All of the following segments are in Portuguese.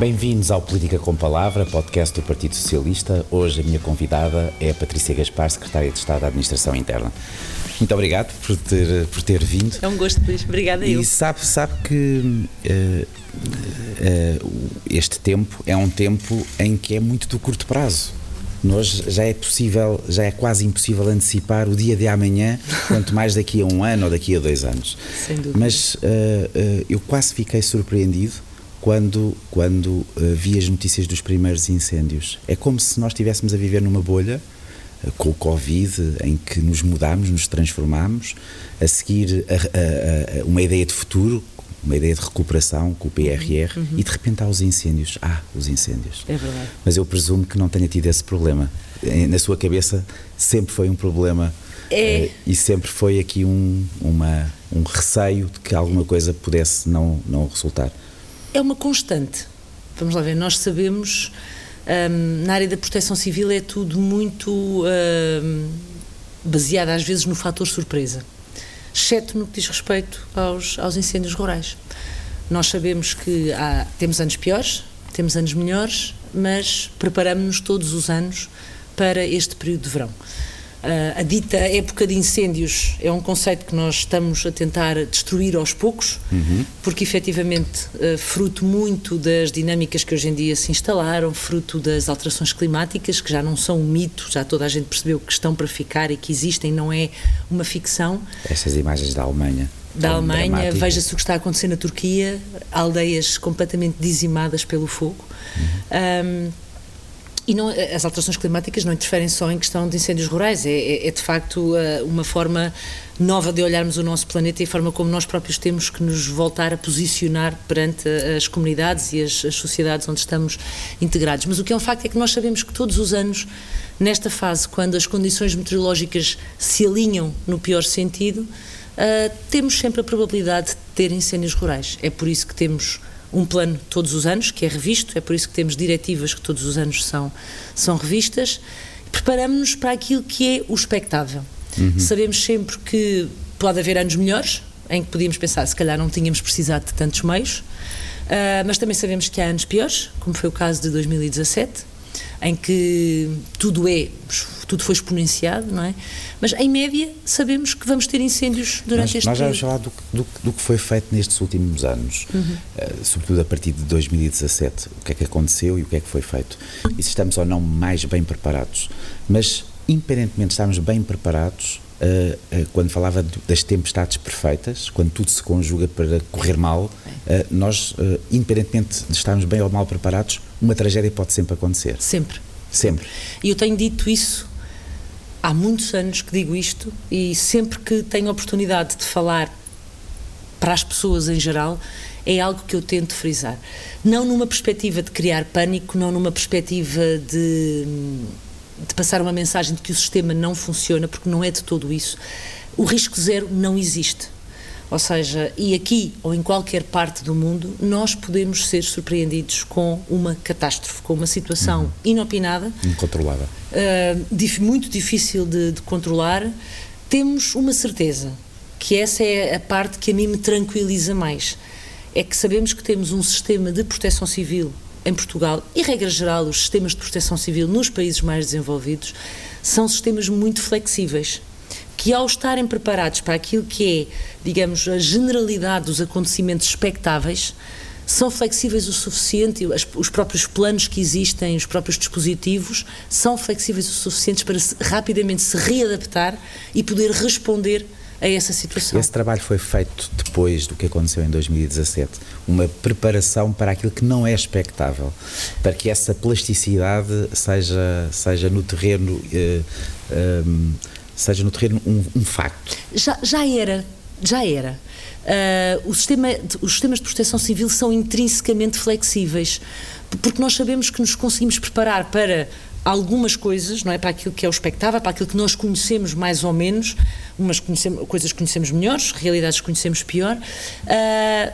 Bem-vindos ao Política com Palavra, podcast do Partido Socialista. Hoje a minha convidada é a Patrícia Gaspar, Secretária de Estado da Administração Interna. Muito obrigado por ter, por ter vindo. É um gosto, Luís. Obrigada e eu. E sabe, sabe que uh, uh, este tempo é um tempo em que é muito do curto prazo. Nós já é possível, já é quase impossível antecipar o dia de amanhã, quanto mais daqui a um ano ou daqui a dois anos. Sem dúvida. Mas uh, eu quase fiquei surpreendido quando, quando uh, vi as notícias dos primeiros incêndios. É como se nós estivéssemos a viver numa bolha uh, com o Covid, em que nos mudámos, nos transformámos, a seguir a, a, a uma ideia de futuro, uma ideia de recuperação com o PRR Uhum. e de repente há os incêndios. Ah, os incêndios. É verdade. Mas eu presumo que não tenha tido esse problema. Na sua cabeça sempre foi um problema É. uh, e sempre foi aqui um, uma, um receio de que alguma coisa pudesse não, não resultar. É uma constante. Vamos lá ver, nós sabemos, hum, na área da proteção civil é tudo muito hum, baseado às vezes no fator surpresa, exceto no que diz respeito aos, aos incêndios rurais. Nós sabemos que há, temos anos piores, temos anos melhores, mas preparamos-nos todos os anos para este período de verão. Uh, a dita época de incêndios é um conceito que nós estamos a tentar destruir aos poucos, uhum. porque efetivamente, uh, fruto muito das dinâmicas que hoje em dia se instalaram, fruto das alterações climáticas, que já não são um mito, já toda a gente percebeu que estão para ficar e que existem, não é uma ficção. Essas imagens da Alemanha. Da Alemanha, veja-se o que está a acontecer na Turquia, aldeias completamente dizimadas pelo fogo. Uhum. Um, e não, as alterações climáticas não interferem só em questão de incêndios rurais, é, é, é, de facto uma forma nova de olharmos o nosso planeta e a forma como nós próprios temos que nos voltar a posicionar perante as comunidades e as, as sociedades onde estamos integrados. Mas o que é um facto é que nós sabemos que todos os anos, nesta fase, quando as condições meteorológicas se alinham no pior sentido, uh, temos sempre a probabilidade de ter incêndios rurais. É por isso que temos um plano todos os anos, que é revisto, é por isso que temos diretivas que todos os anos são, são revistas. Preparamos-nos para aquilo que é o expectável. Uhum. Sabemos sempre que pode haver anos melhores, em que podíamos pensar, se calhar não tínhamos precisado de tantos meios, uh, mas também sabemos que há anos piores, como foi o caso de 2017, em que tudo é tudo foi exponenciado, não é? Mas em média sabemos que vamos ter incêndios durante nós, este nós período. Nós já vamos falar do, do, do, que foi feito nestes últimos anos, uhum. uh, sobretudo a partir de 2017, o que é que aconteceu e o que é que foi feito. E se estamos ou não mais bem preparados. Mas, independentemente de estarmos bem preparados, Uh, uh, quando falava das tempestades perfeitas, quando tudo se conjuga para correr mal, uh, nós, independentemente de estarmos bem ou mal preparados, uma tragédia pode sempre acontecer. Sempre. Sempre. E eu tenho dito isso há muitos anos que digo isto e sempre que tenho oportunidade de falar para as pessoas em geral, é algo que eu tento frisar. Não numa perspectiva de criar pânico, não numa perspectiva de de passar uma mensagem de que o sistema não funciona, porque não é de todo isso. O risco zero não existe. Ou seja, e aqui ou em qualquer parte do mundo, nós podemos ser surpreendidos com uma catástrofe, com uma situação uhum. inopinada, incontrolável, uh, muito difícil de, de controlar. Temos uma certeza, que essa é a parte que a mim me tranquiliza mais. É que sabemos que temos um sistema de proteção civil em Portugal e, regra geral, os sistemas de proteção civil nos países mais desenvolvidos são sistemas muito flexíveis, que ao estarem preparados para aquilo que é, digamos, a generalidade dos acontecimentos expectáveis, são flexíveis o suficiente, os próprios planos que existem, os próprios dispositivos, são flexíveis o suficiente para rapidamente se readaptar e poder responder a essa situação. Esse trabalho foi feito depois do que aconteceu em 2017, uma preparação para aquilo que não é expectável, para que essa plasticidade seja, seja no terreno eh, um, seja no terreno um, um, facto. Já, já era, já era. Uh, o sistema, os sistemas de proteção civil são intrinsecamente flexíveis, porque nós sabemos que nos conseguimos preparar para algumas coisas, não é? Para aquilo que é o expectável, para aquilo que nós conhecemos mais ou menos, umas conhecemos, coisas conhecemos melhores, realidades conhecemos pior. Uh,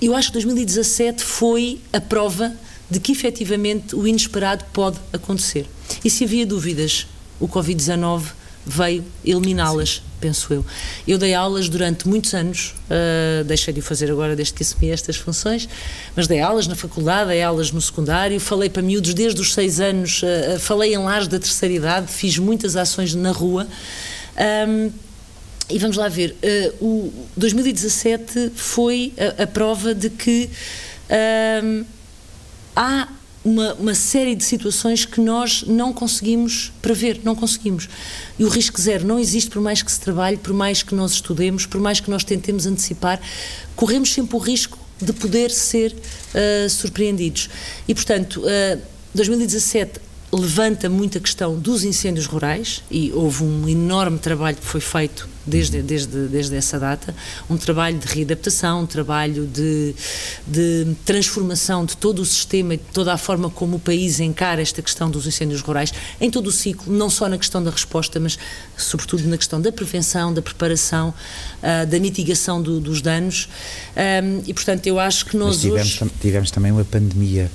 eu acho que 2017 foi a prova de que efetivamente o inesperado pode acontecer. E se havia dúvidas, o Covid-19 veio eliminá-las, penso eu. Eu dei aulas durante muitos anos, uh, deixei de o fazer agora desde que assumi estas funções, mas dei aulas na faculdade, dei aulas no secundário, falei para miúdos desde os seis anos, uh, falei em lares da terceira idade, fiz muitas ações na rua. Um, e vamos lá ver, uh, o 2017 foi a, a prova de que um, há uma, uma, série de situações que nós não conseguimos prever, não conseguimos. E o risco zero não existe por mais que se trabalhe, por mais que nós estudemos, por mais que nós tentemos antecipar, corremos sempre o risco de poder ser uh, surpreendidos. E, portanto, uh, 2017 levanta muito a questão dos incêndios rurais e houve um enorme trabalho que foi feito desde, desde, desde essa data, um trabalho de readaptação, um trabalho de, de transformação de todo o sistema e de toda a forma como o país encara esta questão dos incêndios rurais, em todo o ciclo, não só na questão da resposta, mas sobretudo na questão da prevenção, da preparação, uh, da mitigação do, dos danos. Um, e, portanto, eu acho que nós tivemos, hoje... tivemos também uma pandemia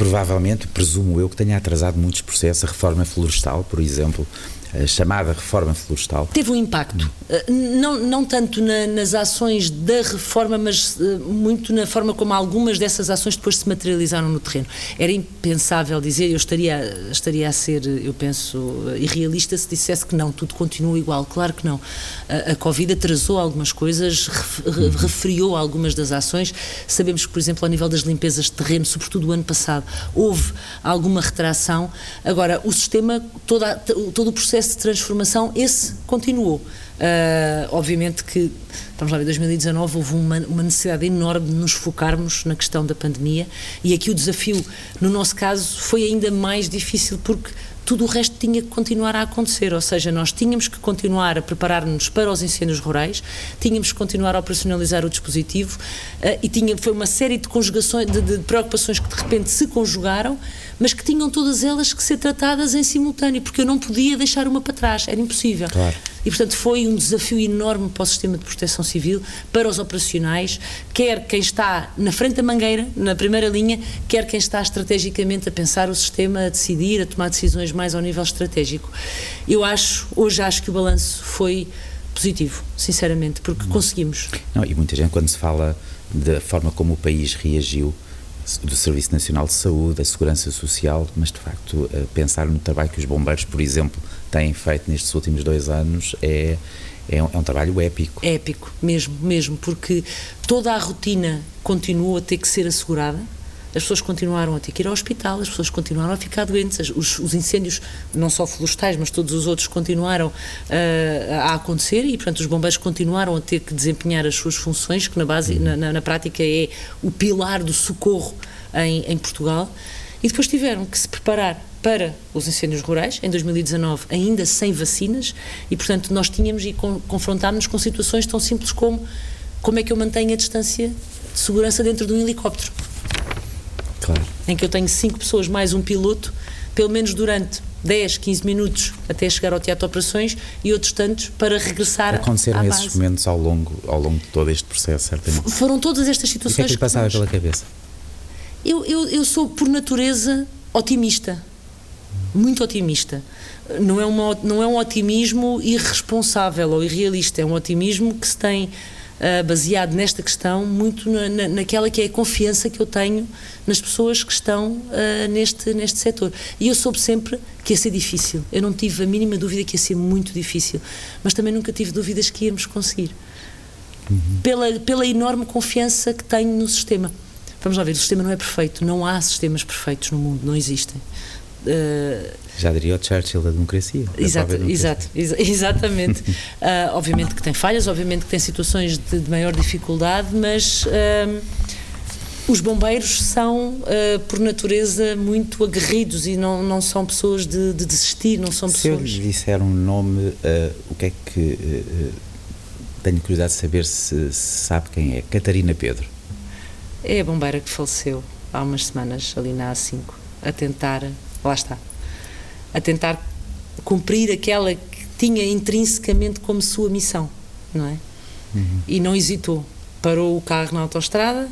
provavelmente, presumo eu, que tenha atrasado muitos processos, a reforma florestal, por exemplo, a chamada reforma florestal. Teve um impacto, eh, não, não tanto na, nas ações da reforma, mas uh, muito na forma como algumas dessas ações depois se materializaram no terreno. Era impensável dizer, eu estaria, estaria a ser, eu penso, irrealista se dissesse que não, tudo continua igual. Claro que não. A, a Covid atrasou algumas coisas, ref, uhum. refriou algumas das ações. Sabemos que, por exemplo, ao nível das limpezas de terreno, sobretudo o ano passado, houve alguma retração. Agora, o sistema, toda, todo o processo processo de transformação, esse continuou. Uh, obviamente que, vamos lá ver, 2019 houve uma, uma, necessidade enorme de nos focarmos na questão da pandemia e aqui o desafio, no nosso caso, foi ainda mais difícil porque tudo o resto tinha que continuar a acontecer, ou seja, nós tínhamos que continuar a preparar-nos para os incêndios rurais, tínhamos que continuar a operacionalizar o dispositivo uh, e tinha, foi uma série de conjugações, de, de, preocupações que de repente se conjugaram, mas que tinham todas elas que ser tratadas em simultâneo, porque eu não podia deixar uma para trás, era impossível. Claro. E, portanto, foi um desafio enorme para o sistema de proteção civil, para os operacionais, quer quem está na frente da mangueira, na primeira linha, quer quem está estrategicamente a pensar o sistema, a decidir, a tomar decisões mais ao nível estratégico. Eu acho, hoje acho que o balanço foi positivo, sinceramente, porque Não. conseguimos. Não, e muita gente, quando se fala da forma como o país reagiu, do Serviço Nacional de Saúde, da Segurança Social, mas de facto eh, pensar no trabalho que os bombeiros, por exemplo, têm feito nestes últimos dois anos é, é um, é um, trabalho épico. Épico, mesmo, mesmo, porque toda a rotina continua a ter que ser assegurada. As pessoas continuaram a ter que ir ao hospital, as pessoas continuaram a ficar doentes, os, os incêndios, não só florestais, mas todos os outros continuaram uh, a acontecer e, portanto, os bombeiros continuaram a ter que desempenhar as suas funções, que na, base, na, na, na prática é o pilar do socorro em, em Portugal. E depois tiveram que se preparar para os incêndios rurais, em 2019, ainda sem vacinas, e portanto nós tínhamos e confrontámos-nos com situações tão simples como como é que eu mantenho a distância de segurança dentro de um helicóptero. Claro. Em que eu tenho cinco pessoas mais um piloto, pelo menos durante 10, 15 minutos até chegar ao teatro de operações e outros tantos para regressar Aconteceram esses momentos ao longo, ao longo de todo este processo, certamente. F foram todas estas situações. E o que é que lhe passava nós... pela cabeça? Eu, eu, eu sou, por natureza, otimista muito otimista. Não é, uma, não é um otimismo irresponsável ou irrealista, é um otimismo que se tem uh, baseado nesta questão muito na, na, naquela que é a confiança que eu tenho nas pessoas que estão uh, neste, neste setor. E eu soube sempre que ia ser difícil. Eu não tive a mínima dúvida que ia ser muito difícil, mas também nunca tive dúvidas que íamos conseguir. Uhum. Pela, pela enorme confiança que tenho no sistema. Vamos lá ver, o sistema não é perfeito, não há sistemas perfeitos no mundo, não existem. Uh, Já diria o Churchill da democracia. Exato, exato, ex exatamente. uh, obviamente que tem falhas, obviamente que tem situações de, de maior dificuldade, mas uh, os bombeiros são, por natureza, muito aguerridos e não, não são pessoas de, de desistir, não são Se pessoas. Se eu lhe disser um nome, o que é que. tenho curiosidade de saber se, se sabe quem é. Catarina Pedro. É a bombeira que faleceu há umas semanas, ali na A5, a tentar lá está, a tentar cumprir aquela que tinha intrinsecamente como sua missão, não é? Uhum. E não hesitou. Parou o carro na autoestrada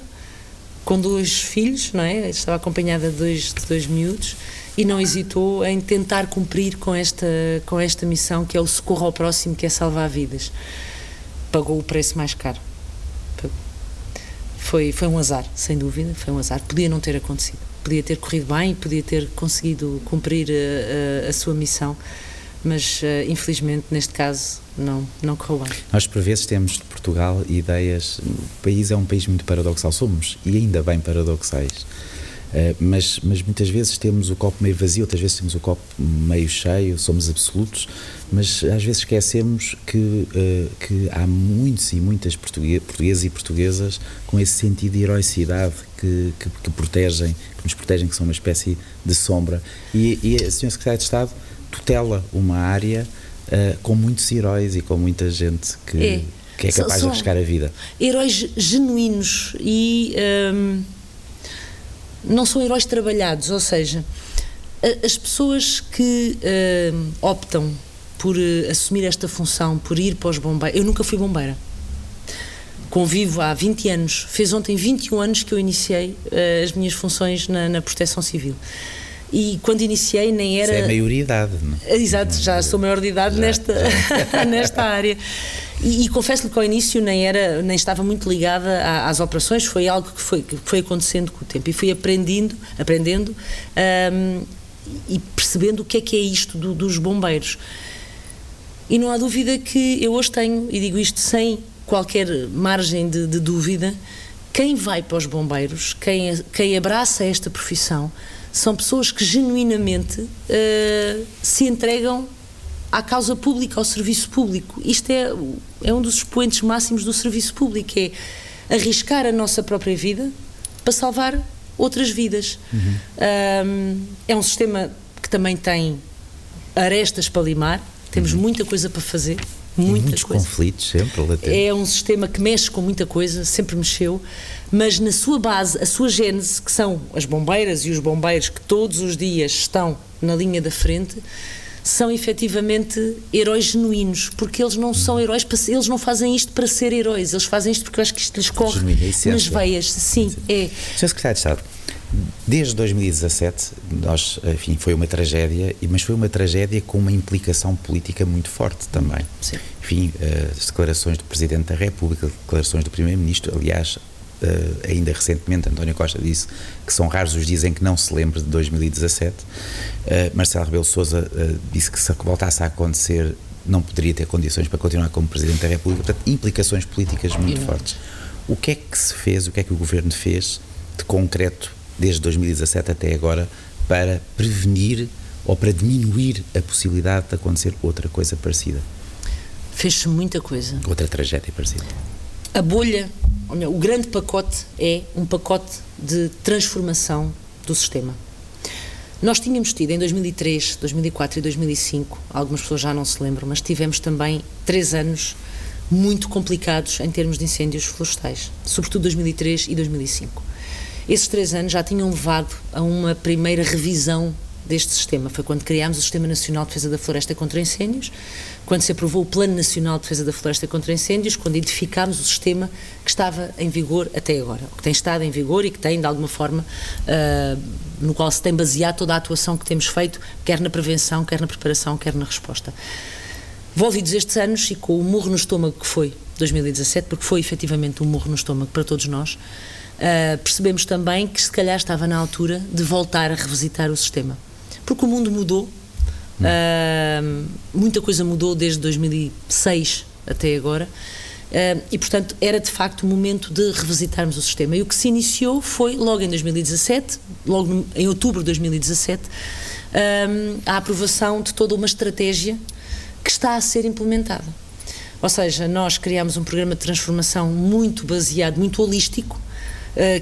com dois filhos, não é? Estava acompanhada de dois, de dois miúdos e não hesitou em tentar cumprir com esta, com esta missão que é o socorro ao próximo, que é salvar vidas. Pagou o preço mais caro. Foi, foi um azar, sem dúvida, foi um azar. Podia não ter acontecido. Podia ter corrido bem, podia ter conseguido cumprir a, a, a sua missão, mas uh, infelizmente neste caso não, não correu bem. Nós por vezes temos de Portugal ideias, o país é um país muito paradoxal, somos e ainda bem paradoxais. Uh, mas, mas muitas vezes temos o copo meio vazio, outras vezes temos o copo meio cheio, somos absolutos, mas às vezes esquecemos que, uh, que há muitos e muitas portugueses e portuguesas com esse sentido de heroicidade que, que, que, protegem, que nos protegem, que são uma espécie de sombra. E, e a Sra. Secretária de Estado tutela uma área uh, com muitos heróis e com muita gente que é, que é capaz de arriscar a vida. Heróis genuínos e. Um não são heróis trabalhados, ou seja, as pessoas que uh, optam por uh, assumir esta função, por ir para os bombeiros. Eu nunca fui bombeira. Convivo há 20 anos. Fez ontem 21 anos que eu iniciei uh, as minhas funções na, na Proteção Civil. E quando iniciei nem era. Isso é maioridade, não é? Exato, já sou maior de idade já, nesta, já. nesta área. E, e confesso-lhe que ao início nem, era, nem estava muito ligada às operações, foi algo que foi, que foi acontecendo com o tempo. E fui aprendendo, aprendendo um, e percebendo o que é que é isto do, dos bombeiros. E não há dúvida que eu hoje tenho, e digo isto sem qualquer margem de, de dúvida, quem vai para os bombeiros, quem, quem abraça esta profissão, são pessoas que genuinamente uh, se entregam à causa pública, ao serviço público. Isto é, é um dos expoentes máximos do serviço público, é arriscar a nossa própria vida para salvar outras vidas. Uhum. Um, é um sistema que também tem arestas para limar, temos uhum. muita coisa para fazer. Muita muitos coisa. conflitos sempre latentes. É um sistema que mexe com muita coisa, sempre mexeu mas na sua base, a sua gênese, que são as bombeiras e os bombeiros que todos os dias estão na linha da frente, são efetivamente heróis genuínos, porque eles não são heróis, para, eles não fazem isto para ser heróis, eles fazem isto porque eu acho que isto lhes corre é nas veias. Sim, Sim. é. Sr. Secretário de Estado, desde 2017, nós, enfim, foi uma tragédia, mas foi uma tragédia com uma implicação política muito forte também. Sim. Enfim, eh, as declarações do Presidente da República, declarações do Primeiro-Ministro, aliás, Uh, ainda recentemente, António Costa disse que são raros os dias em que não se lembre de 2017. Uh, eh, Marcelo Rebelo Sousa disse que se voltasse a acontecer não poderia ter condições para continuar como Presidente da República. Portanto, implicações políticas muito fortes. O que é que se fez, o que é que o Governo fez de concreto desde 2017 até agora para prevenir ou para diminuir a possibilidade de acontecer outra coisa parecida? Fez-se muita coisa. Outra tragédia parecida. A bolha o grande pacote é um pacote de transformação do sistema. Nós tínhamos tido em 2003, 2004 e 2005, algumas pessoas já não se lembram, mas tivemos também três anos muito complicados em termos de incêndios florestais, sobretudo 2003 e 2005. Esses três anos já tinham levado a uma primeira revisão deste sistema. Foi quando criámos o Sistema Nacional de Defesa da Floresta contra Incêndios, quando se aprovou o Plano Nacional de Defesa da Floresta contra Incêndios, quando identificámos o sistema que estava em vigor até agora, que tem estado em vigor e que tem, de alguma forma, uh, no qual se tem baseado toda a atuação que temos feito, quer na prevenção, quer na preparação, quer na resposta. Envolvidos estes anos e com o murro no estômago que foi 2017, porque foi efetivamente um murro no estômago para todos nós, uh, percebemos também que se calhar estava na altura de voltar a revisitar o sistema. Porque o mundo mudou, Uh, muita coisa mudou desde 2006 até agora. Uh, e, portanto, era de facto o momento de revisitarmos o sistema. E o que se iniciou foi, logo em 2017, logo no, em outubro de 2017, uh, a aprovação de toda uma estratégia que está a ser implementada. Ou seja, nós criamos um programa de transformação muito baseado, muito holístico,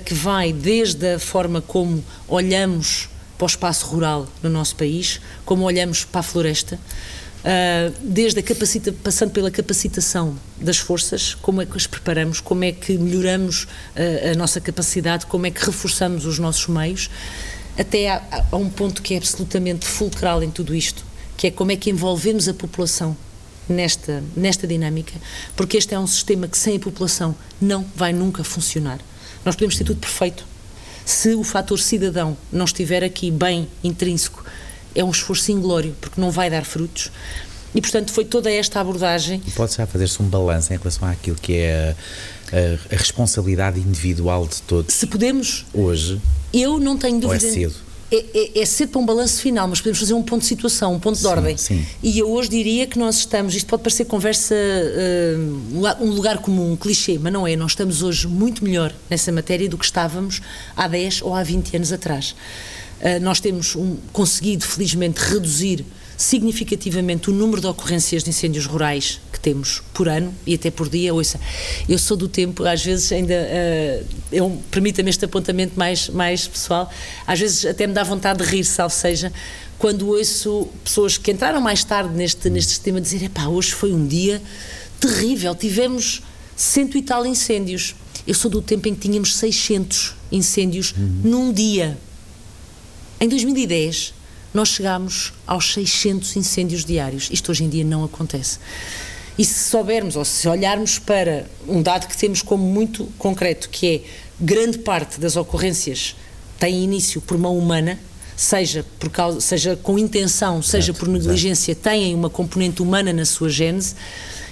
que vai desde a forma como olhamos para o espaço rural no nosso país, como olhamos para a floresta, Uh, desde a capacita, passando pela capacitação das forças, como é que as preparamos, como é que melhoramos uh, a nossa capacidade, como é que reforçamos os nossos meios, até a, um ponto que é absolutamente fulcral em tudo isto, que é como é que envolvemos a população nesta, nesta dinâmica, porque este é um sistema que sem a população não vai nunca funcionar. Nós podemos ter tudo perfeito, Se o fator cidadão não estiver aqui bem intrínseco, é um esforço inglório, porque não vai dar frutos. E, portanto, foi toda esta abordagem. Pode já fazer-se um balanço em relação àquilo que é a, a, a, responsabilidade individual de todos. Se podemos. Hoje. Eu não tenho dúvida. Ou é cedo? É, é, é cedo para um balanço final, mas podemos fazer um ponto de situação, um ponto de ordem. Sim. E eu hoje diria que nós estamos, isto pode parecer conversa, uh, um lugar comum, um clichê, mas não é. Nós estamos hoje muito melhor nessa matéria do que estávamos há 10 ou há 20 anos atrás. Uh, nós temos um, conseguido, felizmente, reduzir significativamente o número de ocorrências de incêndios rurais que temos por ano e até por dia. Ouça, eu sou do tempo, às vezes ainda, uh, permita-me este apontamento mais, mais pessoal, às vezes até me dá vontade de rir, salvo seja, quando ouço pessoas que entraram mais tarde neste, neste sistema dizer, epá, hoje foi um dia terrível, tivemos cento e tal incêndios. Eu sou do tempo em que tínhamos 600 incêndios uhum. num dia. Em 2010, nós chegámos aos 600 incêndios diários. Isto hoje em dia não acontece. E se soubermos, ou se olharmos para um dado que temos como muito concreto, que é grande parte das ocorrências tem início por mão humana, seja, por causa, seja com intenção, seja exato, por negligência, têm uma componente humana na sua gênese,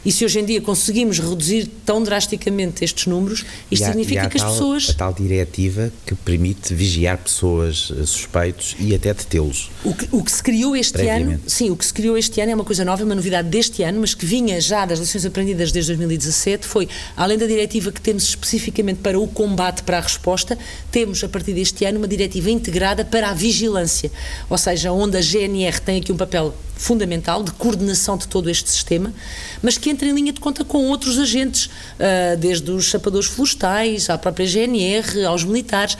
e se hoje em dia conseguimos reduzir tão drasticamente estes números, isto há, significa que as tal, pessoas. A tal diretiva que permite vigiar pessoas eh, suspeitos e até detê-los. O que, o que se criou este ano, sim, o que se criou este ano é uma coisa nova, uma novidade deste ano, mas que vinha já das lições aprendidas desde 2017, foi, além da diretiva que temos especificamente para o combate, para a resposta, temos a partir deste ano uma diretiva integrada para a vigilância, ou seja, onde a GNR tem aqui um papel fundamental de coordenação de todo este sistema, mas que entra em linha de conta com outros agentes, uh, desde os chapadores florestais, à própria GNR, aos militares,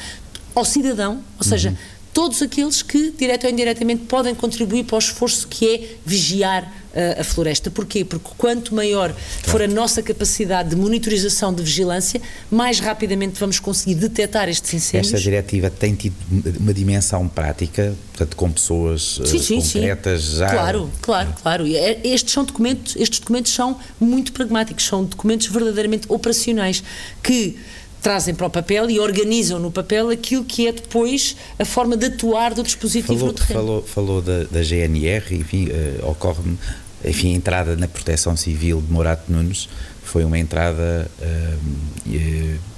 ao cidadão, ou seja, uhum. todos aqueles que, direto ou indiretamente, podem contribuir para o esforço que é vigiar a floresta. Porquê? Porque quanto maior for a nossa capacidade de monitorização, de vigilância, mais rapidamente vamos conseguir detectar estes incêndios. Esta diretiva tem tido uma dimensão prática, portanto, com pessoas sim, sim, concretas sim. já. Claro, claro, claro. É, estes são documentos, estes documentos são muito pragmáticos, são documentos verdadeiramente operacionais que trazem para o papel e organizam no papel aquilo que é depois a forma de atuar do dispositivo falou, no terreno. Falou, falou da, da GNR, enfim, uh, ocorre-me enfim, a entrada na proteção civil de Morato Nunes foi uma entrada. Uh,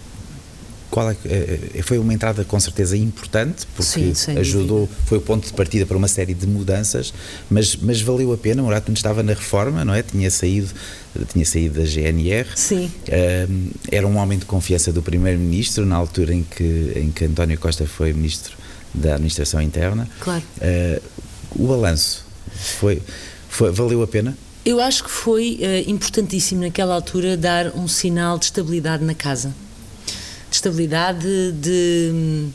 qual é, uh, foi uma entrada com certeza importante, porque Sim, ajudou, foi o ponto de partida para uma série de mudanças, mas, mas valeu a pena. Morato Nunes estava na reforma, não é? Tinha saído, tinha saído da GNR. Sim. Uh, era um homem de confiança do Primeiro-Ministro, na altura em que, em que António Costa foi Ministro da Administração Interna. Claro. o balanço foi foi, valeu a pena? Eu acho que foi uh, importantíssimo naquela altura dar um sinal de estabilidade na casa. De estabilidade, de,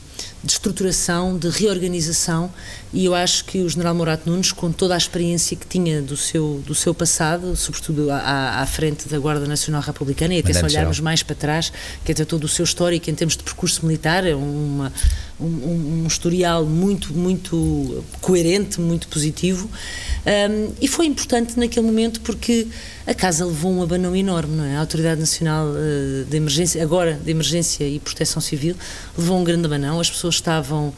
de estruturação, de reorganização e eu acho que o General Morato Nunes, com toda a experiência que tinha do seu, do seu passado, sobretudo à, à frente da Guarda Nacional Republicana, e até se olharmos mais para trás, que até todo o seu histórico em termos de percurso militar, é uma, um, um historial muito, muito coerente, muito positivo, um, e foi importante naquele momento porque a casa levou um abanão enorme, não é? A Autoridade Nacional uh, de Emergência, agora de Emergência e Proteção Civil, levou um grande abanão, as pessoas estavam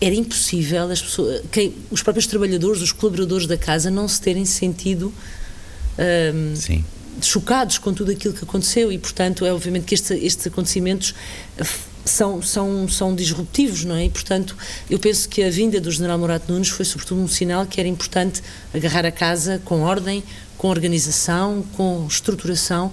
era impossível as pessoas, quem, os próprios trabalhadores, os colaboradores da casa não se terem sentido um, chocados com tudo aquilo que aconteceu e, portanto, é obviamente que este, estes acontecimentos são, são, são disruptivos, não é? E, portanto, eu penso que a vinda do General Morato Nunes foi, sobretudo, um sinal que era importante agarrar a casa com ordem, com organização, com estruturação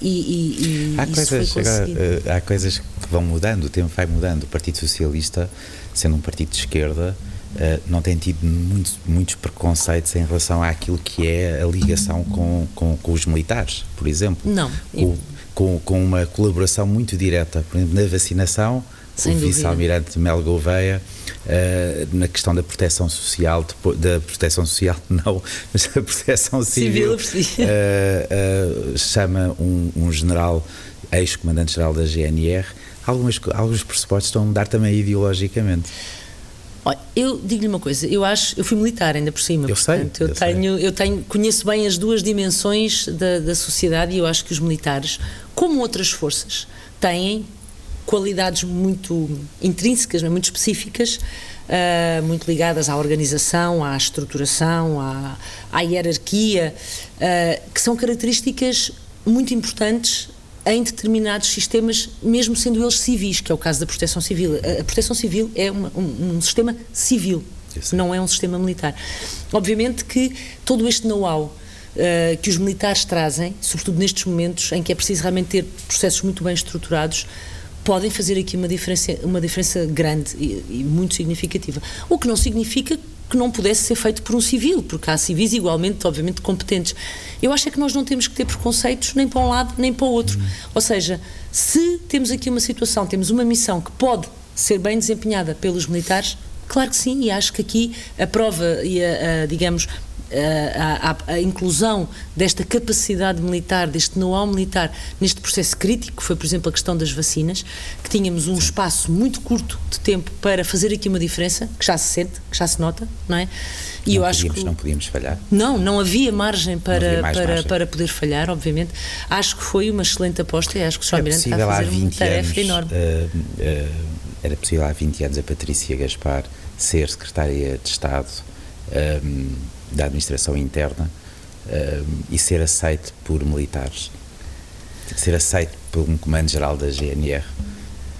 e, e, há, coisas, agora, uh, há coisas que vão mudando, o tempo vai mudando. O Partido Socialista, sendo um partido de esquerda, uh, não tem tido muito, muitos preconceitos em relação àquilo que é a ligação com, com, com os militares, por exemplo. Não. O, com, com uma colaboração muito direta, por exemplo, na vacinação sem o vice-almirante Mel Gouveia, uh, na questão da proteção social, da proteção social não, mas da proteção civil, civil uh, uh, chama um, um general, ex-comandante-geral da GNR, algumas, alguns pressupostos estão a mudar também ideologicamente. Olha, eu digo-lhe uma coisa, eu acho, eu fui militar ainda por cima, eu portanto, sei, eu, eu tenho, sei. eu tenho, conheço bem as duas dimensões da, da sociedade e eu acho que os militares, como outras forças, têm qualidades muito intrínsecas, muito específicas, uh, muito ligadas à organização, à estruturação, à, à hierarquia, uh, que são características muito importantes em determinados sistemas, mesmo sendo eles civis, que é o caso da proteção civil. A, proteção civil é uma, um, um, sistema civil, Isso. não é um sistema militar. Obviamente que todo este know-how uh, que os militares trazem, sobretudo nestes momentos em que é preciso realmente ter processos muito bem estruturados, podem fazer aqui uma diferença, uma diferença grande e, e muito significativa. O que não significa que não pudesse ser feito por um civil, porque há civis igualmente, obviamente, competentes. Eu acho é que nós não temos que ter preconceitos nem para um lado nem para o outro. Uhum. Ou seja, se temos aqui uma situação, temos uma missão que pode ser bem desempenhada pelos militares, claro que sim, e acho que aqui a prova e a, a digamos, a, a, a, inclusão desta capacidade militar, deste know-how militar neste processo crítico, foi por exemplo a questão das vacinas, que tínhamos um espaço muito curto de tempo para fazer aqui uma diferença, que já se sente, que já se nota, não é? E não eu acho que não podíamos falhar. Não, não havia margem para, havia para, margem. para poder falhar, obviamente. Acho que foi uma excelente aposta e acho que o Sr. Almirante está a fazer uma tarefa anos, enorme. Uh, uh, era possível há 20 anos a Patrícia Gaspar ser secretária de Estado. Um, da administração interna uh, e ser aceito por militares, ser aceito por um comando-geral da GNR,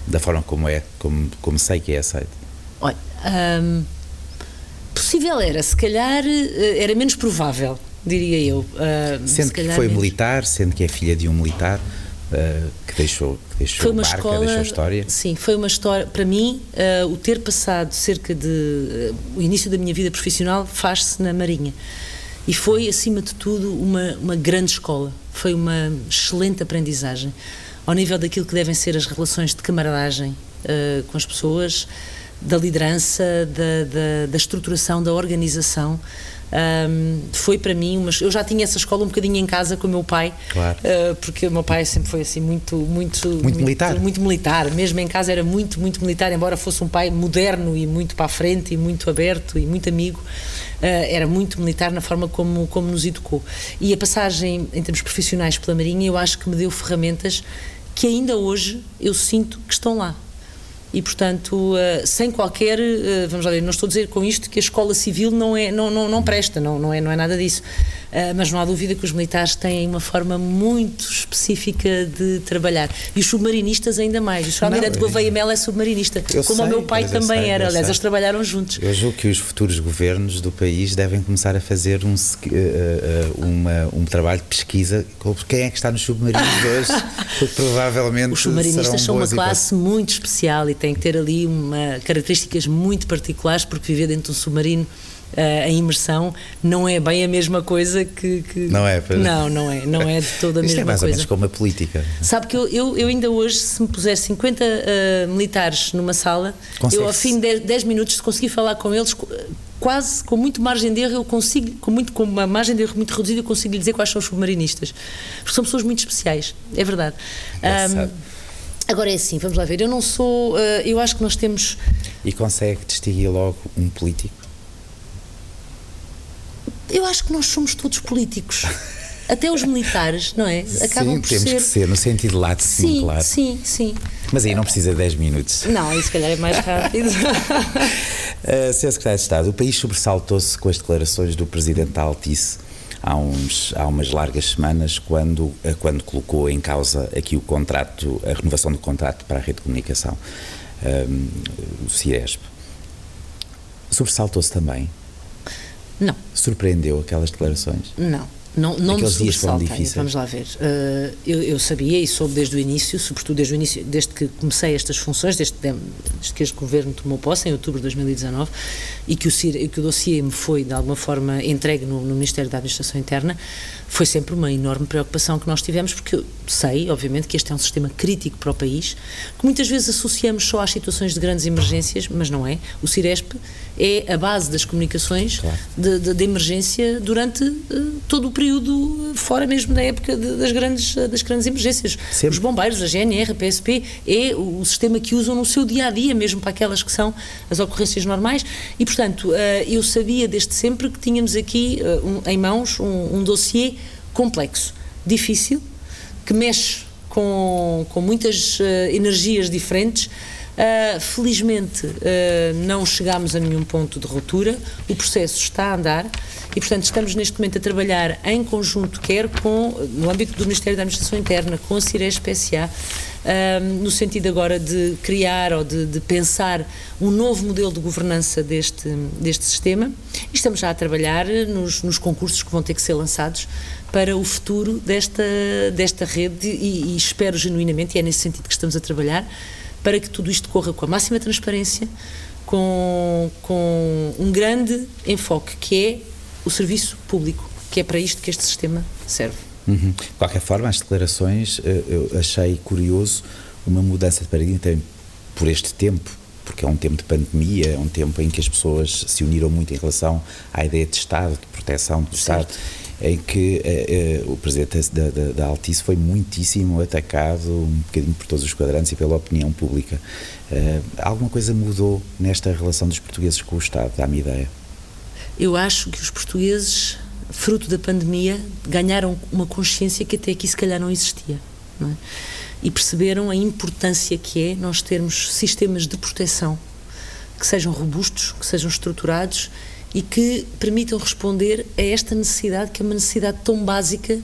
da forma como é, como, como sei que é aceito? Olha, um, possível era, se calhar eh, era menos provável, diria eu. Uh, sendo que foi menos. militar, sendo que é filha de um militar. Uh, que deixou, que deixou foi uma marca, escola, deixou história. Sim, foi uma história. Para mim, uh, o ter passado cerca de. Uh, o início da minha vida profissional faz-se na Marinha. E foi, acima de tudo, uma, uma grande escola. Foi uma excelente aprendizagem. Ao nível daquilo que devem ser as relações de camaradagem com as pessoas, da liderança, da, da, da estruturação, da organização. Um, foi para mim uma, eu já tinha essa escola um bocadinho em casa com o meu pai claro. uh, porque o meu pai sempre foi assim muito muito muito, muito militar. muito militar. Mesmo em casa era muito muito militar embora fosse um pai moderno e muito para a frente e muito aberto e muito amigo uh, era muito militar na forma como como nos educou. E a passagem em termos profissionais pela marinha eu acho que me deu ferramentas que ainda hoje eu sinto que estão lá e, portanto, uh, sem qualquer, uh, vamos lá ver, não estou a dizer com isto que a escola civil não, é, não, não, não presta, não, não, é, não é nada disso, mas não há dúvida que os militares têm uma forma muito específica de trabalhar. E os submarinistas ainda mais. O. Almirante Gouveia Mel é submarinista, como sei, o meu pai também sei, era. Aliás, eles trabalharam juntos. Eu julgo que os futuros governos do país devem começar a fazer um, uma, um trabalho de pesquisa sobre quem é que está nos submarinos hoje, porque provavelmente. Os submarinistas são uma classe muito especial e tem que ter ali uma, características muito particulares, porque viver dentro de um submarino uh, em imersão não é bem a mesma coisa que. que não é? Para... Não, não é. Não é de toda a Isto mesma coisa. é mais coisa. ou menos como a política. Sabe que eu, eu, eu ainda hoje, se me puser 50 uh, militares numa sala, eu ao fim de 10 minutos, se conseguir falar com eles, quase com muito margem de erro, eu consigo, com, muito, com uma margem de erro muito reduzida, eu consigo lhe dizer quais são os submarinistas. Porque são pessoas muito especiais, é verdade. Um, Agora é assim, vamos lá ver, eu não sou, uh, eu acho que nós temos... E consegue distinguir logo um político? Eu acho que nós somos todos políticos. Até os militares, não é? Acabam sim, por temos ser... que ser, no sentido lato, sim, sim, claro. Sim, sim. Mas aí não precisa de 10 minutos. Não, isso se calhar é mais rápido. uh, Sr. Secretário de Estado, o país sobressaltou-se com as declarações do Presidente da Altice há, uns, há umas largas semanas, quando, eh, quando colocou em causa aqui o contrato, a renovação do contrato para a rede de comunicação, um, ehm, o Ciresp. Sobressaltou-se também? Não. Surpreendeu aquelas declarações? Não. Não, não Aqueles dias foram difíceis. Vamos lá ver. Uh, eu, eu, sabia e soube desde o início, sobretudo desde o início, desde que comecei estas funções, desde, desde que este governo tomou posse, em outubro de 2019, e que o, que o dossiê me foi, de alguma forma, entregue no, no Ministério da Administração Interna, foi sempre uma enorme preocupação que nós tivemos, porque eu sei, obviamente, que este é um sistema crítico para o país, que muitas vezes associamos só às situações de grandes emergências, mas não é. O Ciresp é a base das comunicações claro. de, de, de, emergência durante uh, todo o período, fora mesmo da época de, das, grandes, das grandes emergências. Sempre. Os bombeiros, a GNR, a PSP, é o, sistema que usam no seu dia a dia, mesmo para aquelas que são as ocorrências normais, e portanto, uh, eu sabia desde sempre que tínhamos aqui uh, um, em mãos um, um dossiê complexo, difícil, que mexe com com, muitas uh, energias diferentes. Uh, felizmente uh, não chegámos a nenhum ponto de ruptura, o processo está a andar e, portanto, estamos neste momento a trabalhar em conjunto, quer com, no âmbito do Ministério da Administração Interna, com a CIRES-PSA, no sentido agora de criar ou de, de, pensar um novo modelo de governança deste, deste sistema. E estamos já a trabalhar nos, nos concursos que vão ter que ser lançados para o futuro desta, desta rede e, e espero genuinamente, e é nesse sentido que estamos a trabalhar, para que tudo isto corra com a máxima transparência, com, com um grande enfoque, que é o serviço público, que é para isto que este sistema serve. Uhum. De qualquer forma, as declarações eh, eu achei curioso uma mudança de paradigma também por este tempo, porque é um tempo de pandemia, é um tempo em que as pessoas se uniram muito em relação à ideia de Estado, de proteção do certo. Estado, em que eh, eh, o presidente da, da, da, Altice foi muitíssimo atacado, um bocadinho por todos os quadrantes e pela opinião pública. alguma coisa mudou nesta relação dos portugueses com o Estado, dá-me ideia? Eu acho que os portugueses fruto da pandemia, ganharam uma consciência que até aqui se calhar não existia. Não é? E perceberam a importância que é nós termos sistemas de proteção que sejam robustos, que sejam estruturados e que permitam responder a esta necessidade, que é uma necessidade tão básica,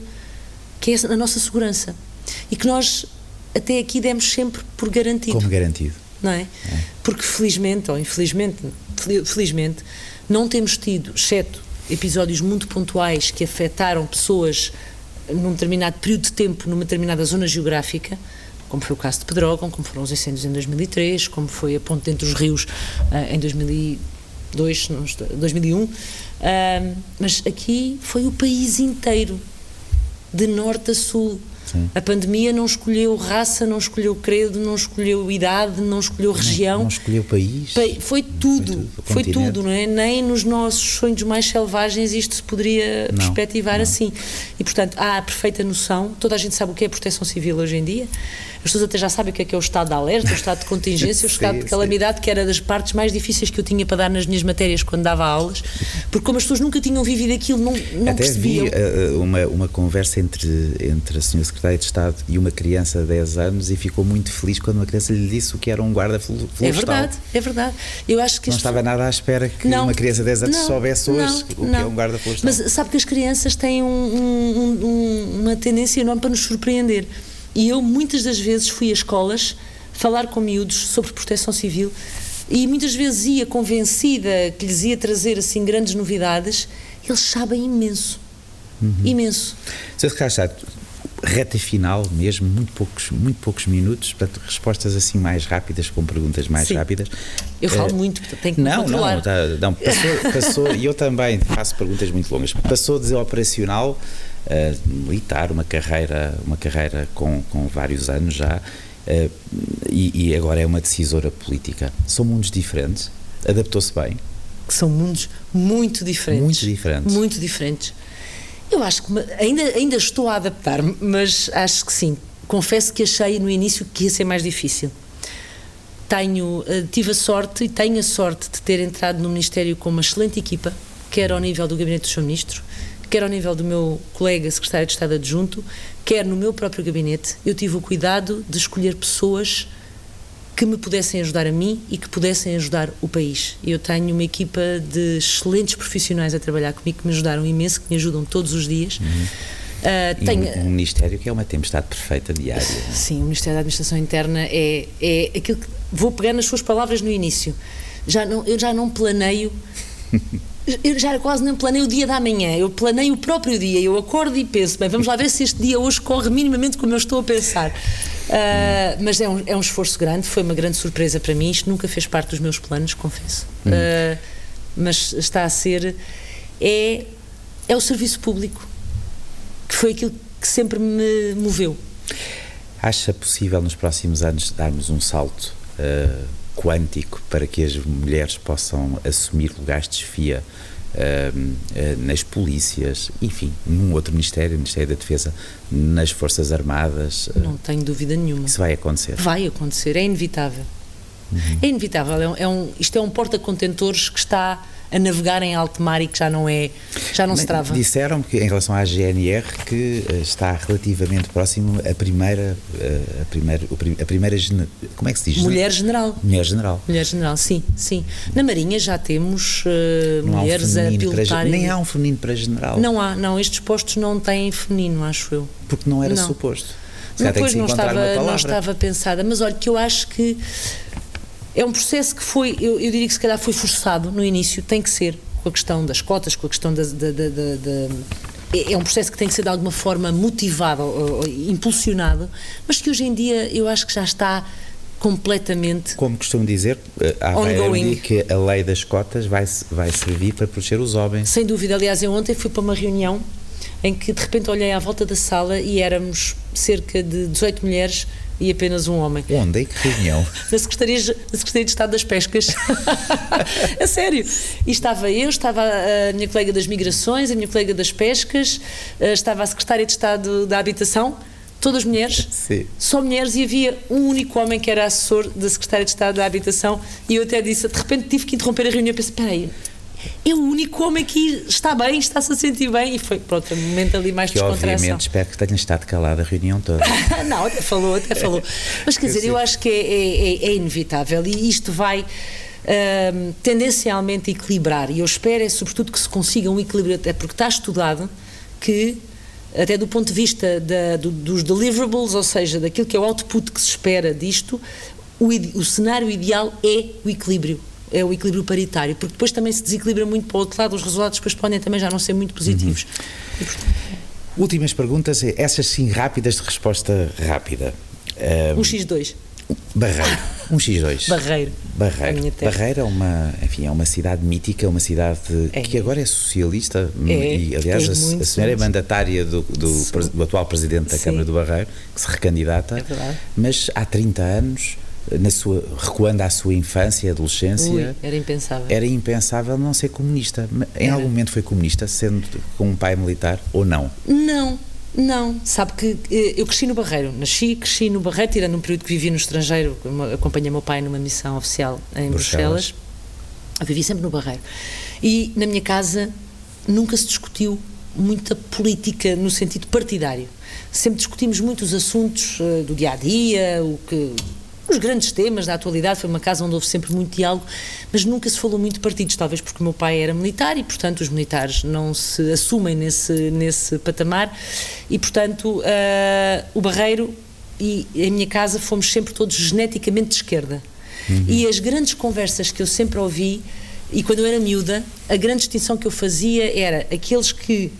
que é a nossa segurança. E que nós até aqui demos sempre por garantido. Como garantido. Não é? é. Porque felizmente, ou infelizmente, felizmente, não temos tido, exceto episódios muito pontuais que afetaram pessoas num determinado período de tempo, numa determinada zona geográfica, como foi o caso de Pedrógão, como foram os incêndios em 2003, como foi a ponte entre os rios eh, em 2000 dois, 2001, uh, ah, mas aqui foi o país inteiro, de norte a sul. Sim. A pandemia não escolheu raça, não escolheu credo, não escolheu idade, não escolheu região. Não escolheu país. Foi tudo, foi tudo, foi tudo, não é? Nem nos nossos sonhos mais selvagens isto se poderia não, perspectivar não. assim. E, portanto, há a perfeita noção, toda a gente sabe o que é proteção civil hoje em dia, as pessoas até já sabem o que é que é o estado de alerta, o estado de contingência, o estado de calamidade, que era das partes mais difíceis que eu tinha para dar nas minhas matérias quando dava aulas, porque como as pessoas nunca tinham vivido aquilo, não, não até percebiam. Vi, uh, uma, uma conversa entre, entre a senhora secretária de Estado e uma criança de 10 anos e ficou muito feliz quando uma criança lhe disse o que era um guarda florestal. É verdade, é verdade. Eu acho que não estava nada à espera que não, uma criança de 10 anos não, soubesse hoje não, o que é um guarda florestal. Mas sabe que as crianças têm um, um, um, uma tendência enorme para nos surpreender. E eu muitas das vezes fui a escolas falar com miúdos sobre proteção civil e muitas vezes ia convencida que lhes ia trazer assim grandes novidades. Eles sabem imenso. Uhum. Imenso. Sr. Secretário reta final mesmo, muito poucos, muito poucos minutos, portanto, respostas assim mais rápidas, com perguntas mais Sim. rápidas. Eu falo uh, muito, tenho que não, controlar. Não, tá, não, passou, passou e eu também faço perguntas muito longas. Passou de operacional uh, militar, uma carreira, uma carreira com, com vários anos já, uh, e, e, agora é uma decisora política. São mundos diferentes, adaptou-se bem. São mundos muito diferentes. Muito diferentes. Muito diferentes. Eu acho que ainda, ainda estou a adaptar-me, mas acho que sim. Confesso que achei no início que ia ser mais difícil. Tenho, eh, tive a sorte e tenho a sorte de ter entrado no Ministério com uma excelente equipa, quer ao nível do Gabinete do Sr. Ministro, quer ao nível do meu colega secretário de Estado adjunto, quer no meu próprio gabinete, eu tive o cuidado de escolher pessoas que me pudessem ajudar a mim e que pudessem ajudar o país. Eu tenho uma equipa de excelentes profissionais a trabalhar comigo que me ajudaram imenso, que me ajudam todos os dias. Uhum. Uh, tenho... um, um, Ministério que é uma tempestade perfeita diária. Sim, o Ministério da Administração Interna é, é aquilo que. Vou pegar nas suas palavras no início. Já não, eu já não planeio eu já quase nem planeio o dia da manhã, eu planeio o próprio dia, eu acordo e penso, bem, vamos lá ver se este dia hoje corre minimamente como eu estou a pensar. Uh, mas é um, é um esforço grande, foi uma grande surpresa para mim, isto nunca fez parte dos meus planos, confesso. Uh, mas está a ser. É, é o serviço público, que foi aquilo que sempre me moveu. Acha possível nos próximos anos darmos um salto? Uh, quântico para que as mulheres possam assumir lugares de chefia nas polícias, enfim, num outro Ministério, Ministério da Defesa, nas Forças Armadas. Uh, Não tenho dúvida nenhuma. Isso vai acontecer. Vai acontecer, é inevitável. Uhum. É inevitável. É um, é um, isto é um porta-contentores que está a navegar em alto mar e que já não é, já não se trava. Disseram que em relação à GNR que eh, está relativamente próximo a primeira, eh, a primeira, a primeira, como é que se diz? Mulher general. Mulher general. Mulher general, sim, sim. Na Marinha já temos uh, mulheres um a pilotar. Nem há um feminino para general. Não há, não, estes postos não têm feminino, acho eu. Porque não era não. suposto. Depois não estava, não estava pensada, mas olha que eu acho que é um processo que foi, eu, eu, diria que se calhar foi forçado no início, tem que ser, com a questão das cotas, com a questão da, da, da, da é, é um processo que tem que ser de alguma forma motivado, ou, ou, impulsionado, mas que hoje em dia eu acho que já está completamente. Como costumo dizer, eh, há ongoing. que a lei das cotas vai, vai servir para proteger os homens. Sem dúvida. Aliás, eu ontem fui para uma reunião em que de repente olhei à volta da sala e éramos cerca de 18 mulheres e apenas um homem. Onde? Em que reunião? na, Secretaria, na Secretaria de Estado das Pescas. a sério. E estava eu, estava a minha colega das Migrações, a minha colega das Pescas, eh, estava a Secretária de Estado da Habitação, todas mulheres, Sim. só mulheres, e havia um único homem que era assessor da Secretária de Estado da Habitação, e eu até disse, de repente tive que interromper a reunião, e pensei, espera aí, é o único homem que está bem, está-se a sentir bem e foi, pronto, um momento ali mais que, descontração. obviamente espero que tenha estado calado a reunião toda. não, até falou, até falou. Mas quer dizer, eu acho que é, é, é, é inevitável e isto vai um, tendencialmente equilibrar e eu espero é sobretudo que se consiga um equilíbrio, até porque está estudado que até do ponto de vista da, do, dos deliverables, ou seja, daquilo que é o output que se espera disto, o, o cenário ideal é o equilíbrio é o equilíbrio paritário, porque depois também se desequilibra muito para o outro lado, os resultados depois podem também já não ser muito positivos. Uhum. E, portanto, Últimas perguntas, essas sim rápidas de resposta rápida. Um, um X2. Barreiro. Um X2. Barreiro. Barreiro. Barreiro é uma, enfim, é uma cidade mítica, uma cidade é. que agora é socialista é. e, aliás, a, a, senhora é mandatária do, do, do atual presidente da Sim. Câmara do Barreiro, que se recandidata, é mas há 30 anos na sua, recuando à sua infância e adolescência. Ui, era impensável. Era impensável não ser comunista. Em era. algum momento foi comunista, sendo com um pai militar ou não? Não, não. Sabe que eh, eu cresci no Barreiro. Nasci, cresci no Barreiro, tirando um período que vivi no estrangeiro, acompanhei meu pai numa missão oficial em Bruxelas. Bruxelas. Eu vivi sempre no Barreiro. E na minha casa nunca se discutiu muita política no sentido partidário. Sempre discutimos muitos assuntos uh, do dia a dia, o que os grandes temas da atualidade. Foi uma casa onde houve sempre muito diálogo, mas nunca se falou muito de partidos, talvez porque o meu pai era militar e, portanto, os militares não se assumem nesse, nesse patamar. E, portanto, uh, o Barreiro e a minha casa fomos sempre todos geneticamente de esquerda. Uhum. E as grandes conversas que eu sempre ouvi, e quando eu era miúda, a grande distinção que eu fazia era aqueles que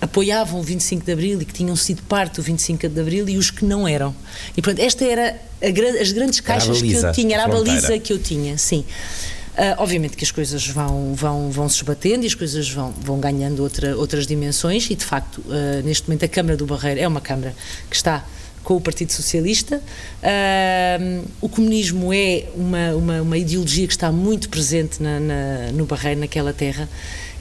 apoiavam o 25 de Abril e que tinham sido parte do 25 de Abril e os que não eram. E pronto, esta era a, as grandes caixas que eu tinha, era a baliza que eu tinha, sim. Uh, obviamente que as coisas vão, vão, vão se esbatendo e as coisas vão, vão ganhando outra, outras dimensões e de facto uh, neste momento a Câmara do Barreiro é uma Câmara que está com o Partido Socialista. Uh, o comunismo é uma, uma, uma, ideologia que está muito presente na, na, no Barreiro, naquela terra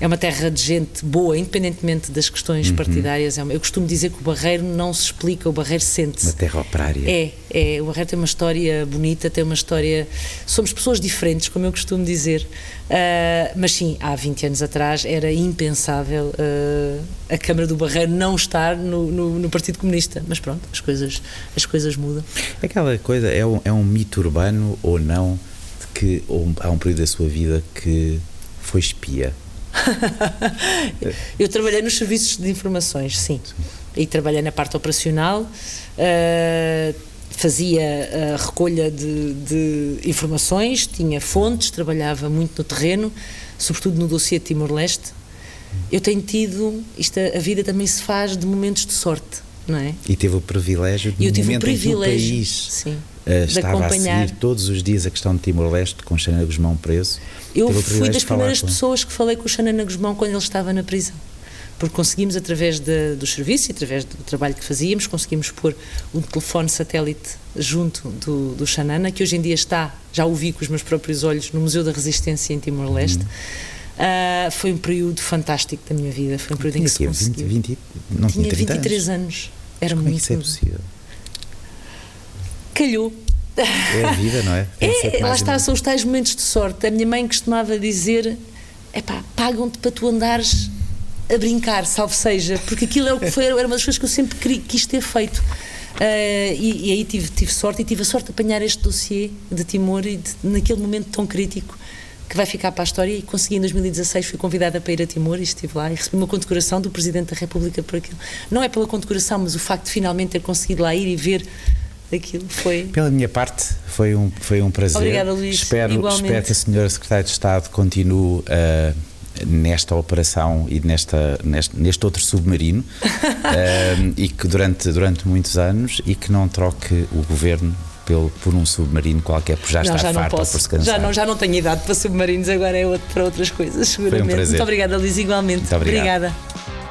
é uma terra de gente boa, independentemente das questões uhum. partidárias. É eu costumo dizer que o Barreiro não se explica, o Barreiro sente-se. Uma terra operária. É, é, o Barreiro tem uma história bonita, tem uma história. Somos pessoas diferentes, como eu costumo dizer. Uh, mas sim, há 20 anos atrás era impensável uh, a Câmara do Barreiro não estar no, no, no, Partido Comunista. Mas pronto, as coisas, as coisas mudam. Aquela coisa é um, é um mito urbano ou não de que ou, há um período da sua vida que foi espia? eu trabalhei nos serviços de informações, sim. sim. E trabalhei na parte operacional, uh, fazia a recolha de, de, informações, tinha fontes, trabalhava muito no terreno, sobretudo no dossiê de Timor-Leste. Eu tenho tido, isto, a vida também se faz de momentos de sorte, não é? E teve o privilégio de, no momento em que o país sim, uh, estava a seguir todos os dias a questão de Timor-Leste, com Xana Guzmão preso, eu fui das primeiras pessoas que falei com o Xanana Guzmão quando ele estava na prisão. Porque conseguimos, através de, do serviço e através do trabalho que fazíamos, conseguimos pôr um telefone satélite junto do, do Xanana, que hoje em dia está, já o vi com os meus próprios olhos, no Museu da Resistência em Timor-Leste. Uhum. Uh, foi um período fantástico da minha vida. Foi um período em que se conseguiu. 20, 20, não tinha, tinha 23 anos. anos. Era Como muito. É que isso é possível? Calhou é a vida, não é? é lá está, são os tais momentos de sorte. A minha mãe costumava dizer epá, pagam-te para tu andares a brincar, salvo seja, porque aquilo é o que foi, era uma das coisas que eu sempre quis ter feito. Uh, e, e, aí tive, tive sorte e tive a sorte de apanhar este dossiê de Timor e de, naquele momento tão crítico que vai ficar para a história e consegui em 2016, fui convidada para ir a Timor e estive lá e recebi uma condecoração do Presidente da República por aquilo. Não é pela condecoração, mas o facto de finalmente ter conseguido lá ir e ver aquilo foi... Pela minha parte, foi um, foi um prazer. Obrigada, Luís. Espero, espero que a Senhora Secretária de Estado continue a... Uh, nesta operação e nesta, neste, neste outro submarino um, e que durante, durante muitos anos e que não troque o governo pelo, por um submarino qualquer, por já não, estar já farto ou por se cansar. Já não, já não tenho idade para submarinos, agora é outro, para outras coisas, seguramente. Foi um. Muito obrigada, Liz, igualmente. Muito obrigado. Obrigada.